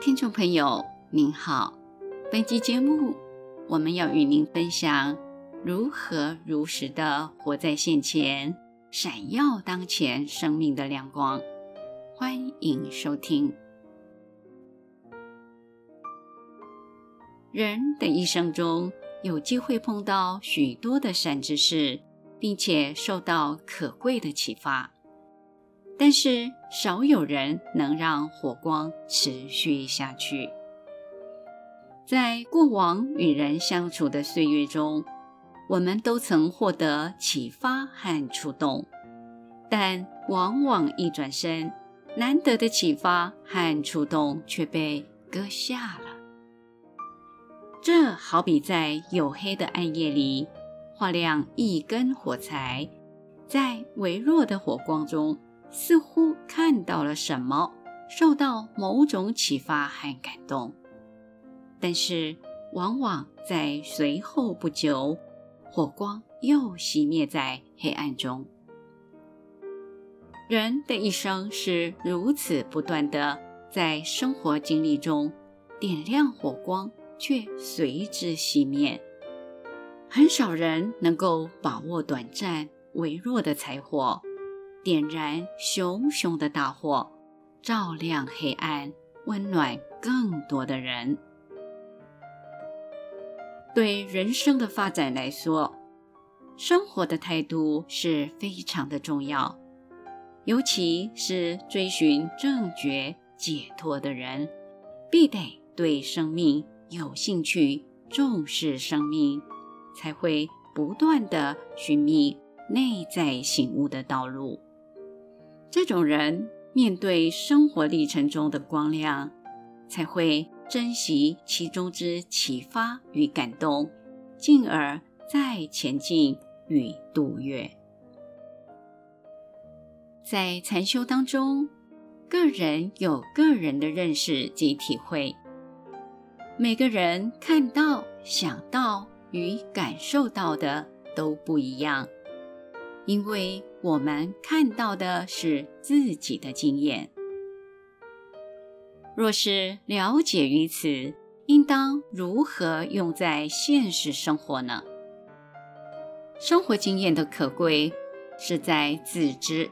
听众朋友您好，本期节目我们要与您分享如何如实的活在现前，闪耀当前生命的亮光。欢迎收听。人的一生中，有机会碰到许多的善知识，并且受到可贵的启发。但是少有人能让火光持续下去。在过往与人相处的岁月中，我们都曾获得启发和触动，但往往一转身，难得的启发和触动却被搁下了。这好比在黝黑的暗夜里，划亮一根火柴，在微弱的火光中。似乎看到了什么，受到某种启发和感动，但是往往在随后不久，火光又熄灭在黑暗中。人的一生是如此不断的在生活经历中点亮火光，却随之熄灭。很少人能够把握短暂、微弱的柴火。点燃熊熊的大火，照亮黑暗，温暖更多的人。对人生的发展来说，生活的态度是非常的重要，尤其是追寻正觉解脱的人，必得对生命有兴趣，重视生命，才会不断的寻觅内在醒悟的道路。这种人面对生活历程中的光亮，才会珍惜其中之启发与感动，进而再前进与度越。在禅修当中，个人有个人的认识及体会，每个人看到、想到与感受到的都不一样。因为我们看到的是自己的经验，若是了解于此，应当如何用在现实生活呢？生活经验的可贵是在自知，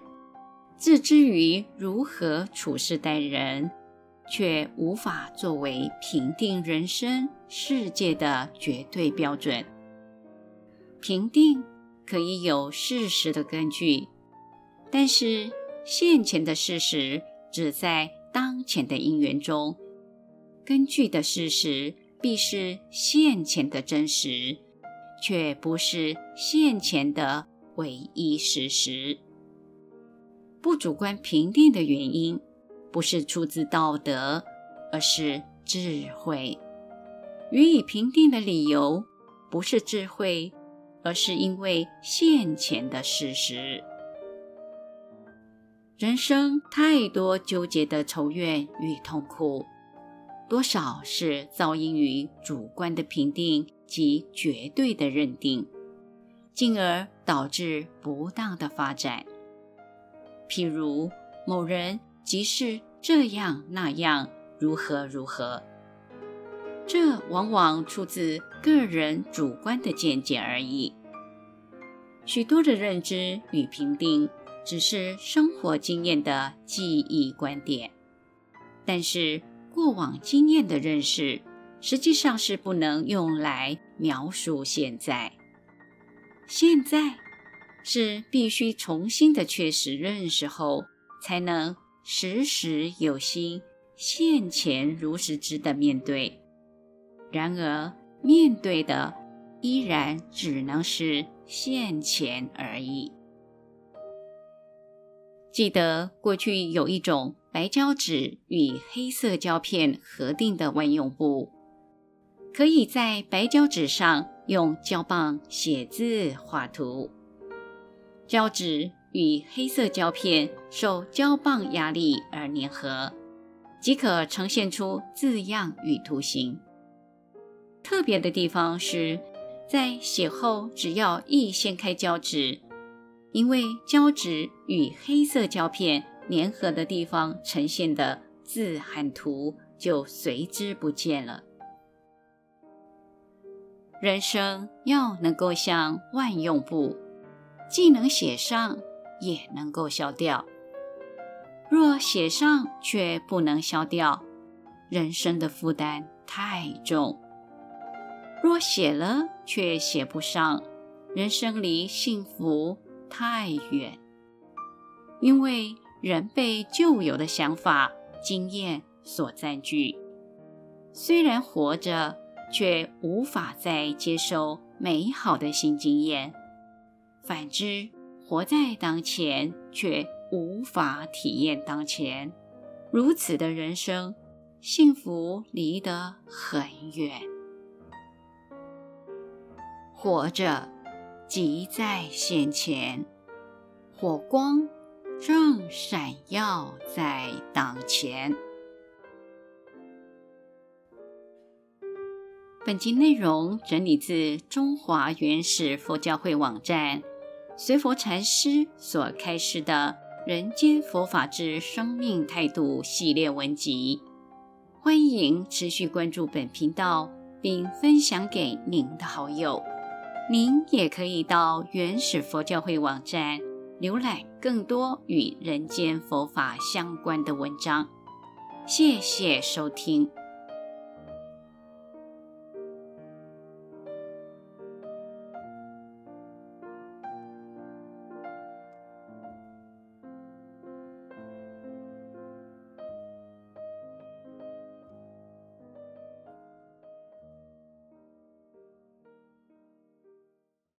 自知于如何处事待人，却无法作为评定人生世界的绝对标准。评定。可以有事实的根据，但是现前的事实只在当前的因缘中，根据的事实必是现前的真实，却不是现前的唯一事实。不主观评定的原因，不是出自道德，而是智慧；予以评定的理由，不是智慧。而是因为现前的事实，人生太多纠结的愁怨与痛苦，多少是造因于主观的评定及绝对的认定，进而导致不当的发展。譬如某人即是这样那样，如何如何，这往往出自个人主观的见解而已。许多的认知与评定，只是生活经验的记忆观点，但是过往经验的认识，实际上是不能用来描述现在。现在是必须重新的确实认识后，才能时时有心，现前如实知的面对。然而，面对的依然只能是。现前而已。记得过去有一种白胶纸与黑色胶片合订的万用布，可以在白胶纸上用胶棒写字画图。胶纸与黑色胶片受胶棒压力而粘合，即可呈现出字样与图形。特别的地方是。在写后，只要一掀开胶纸，因为胶纸与黑色胶片粘合的地方呈现的字和图就随之不见了。人生要能够像万用布，既能写上，也能够消掉。若写上却不能消掉，人生的负担太重；若写了却写不上，人生离幸福太远。因为人被旧有的想法、经验所占据，虽然活着，却无法再接受美好的新经验；反之，活在当前，却无法体验当前。如此的人生，幸福离得很远。活着，即在现前，火光正闪耀在当前。本集内容整理自中华原始佛教会网站随佛禅师所开示的《人间佛法之生命态度》系列文集。欢迎持续关注本频道，并分享给您的好友。您也可以到原始佛教会网站。浏览更多与人间佛法相关的文章，谢谢收听。